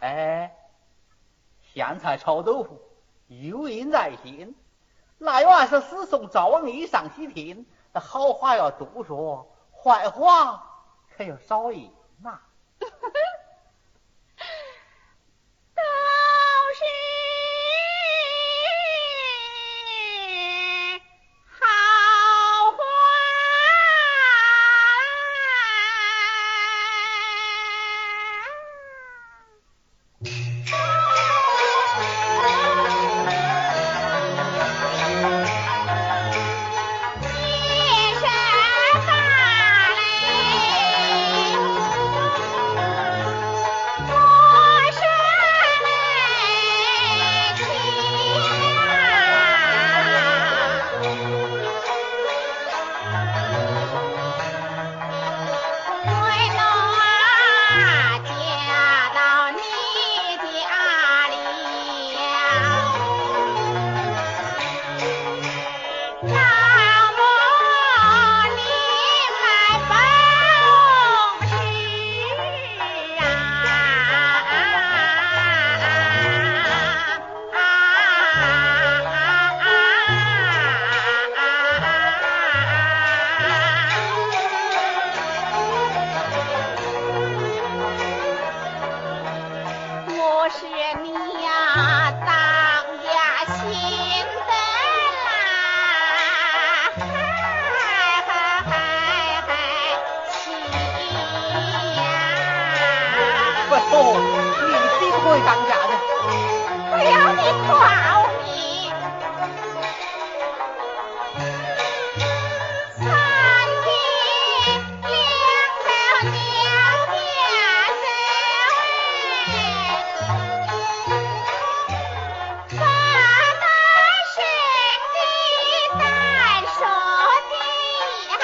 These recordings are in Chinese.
哎，咸菜炒豆腐，幽音在心。那原是诗颂赵王一上西天，那好话要多说，坏话可要少言呐。会当家的，不要你夸我，三天两头，的。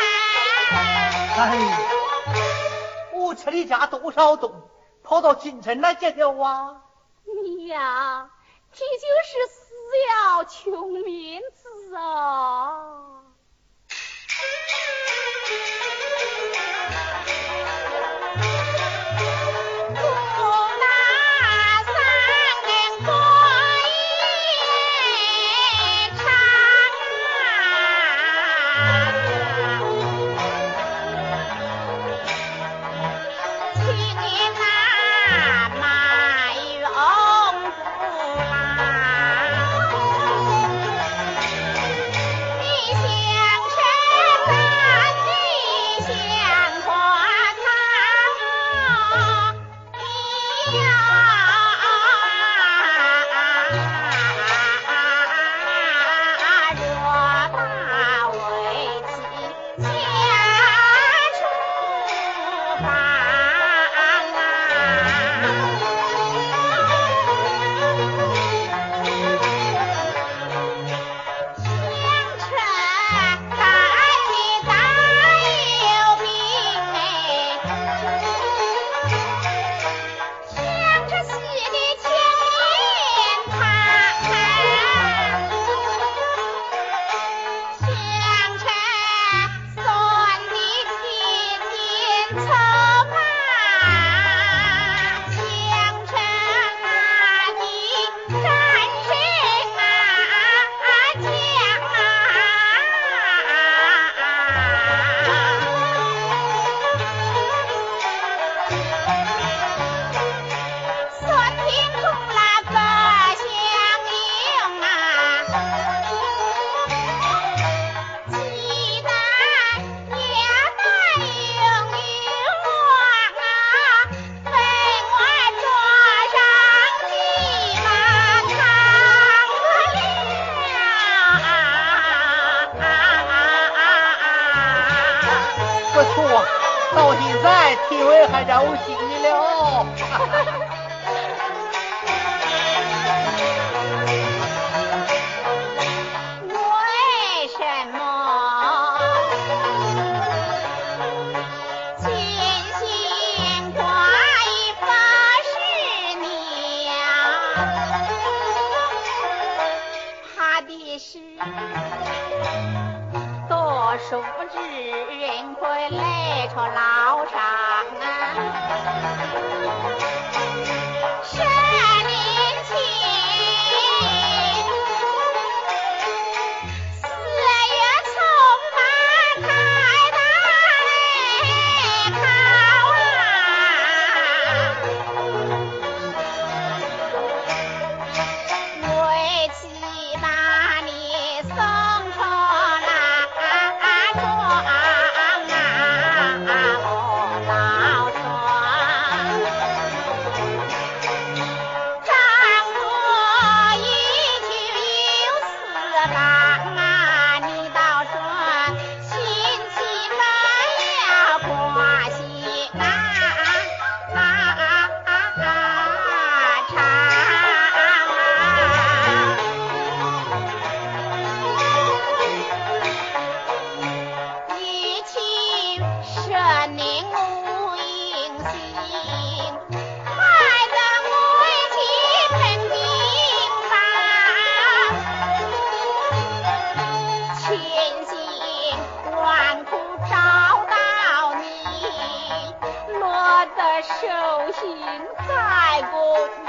哎，我吃你家多少东？跑到京城来见了啊！你呀，这就是死要穷面子啊！来着老上，秦太公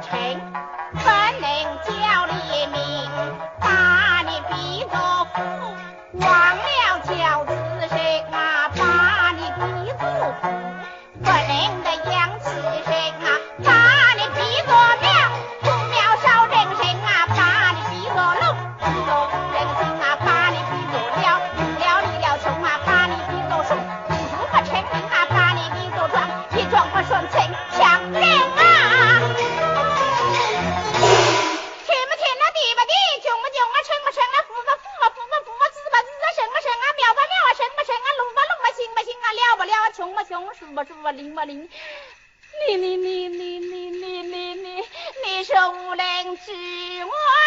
请。你你你你你你你你，你说无良之我。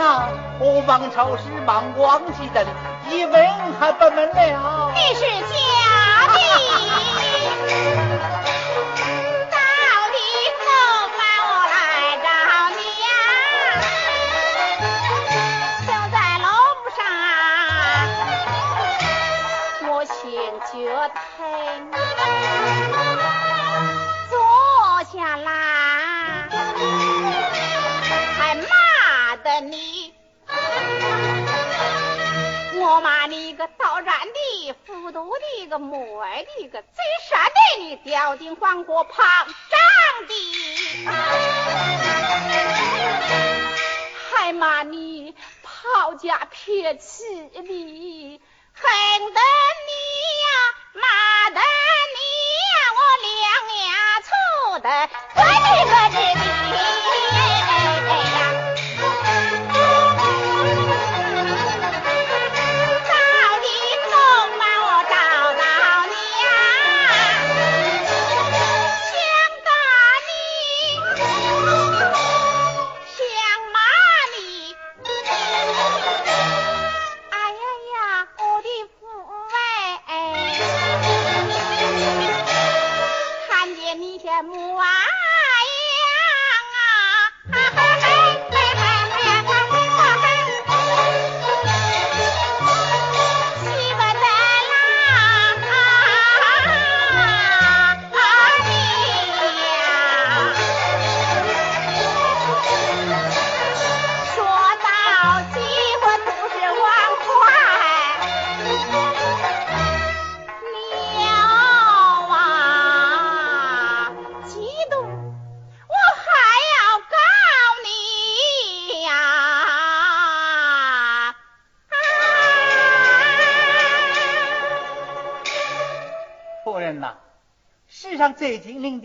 啊不妨朝忙光想的一问还不明了。你是假的到底都来找在楼上我心觉疼。你，我骂你个捣乱的、复读的、个母理的、个嘴杀的，你吊进黄果旁长的，还骂你抛家撇妻的，恨得你呀、骂得你呀、我两眼粗的，咯你个吱的！上最精灵的。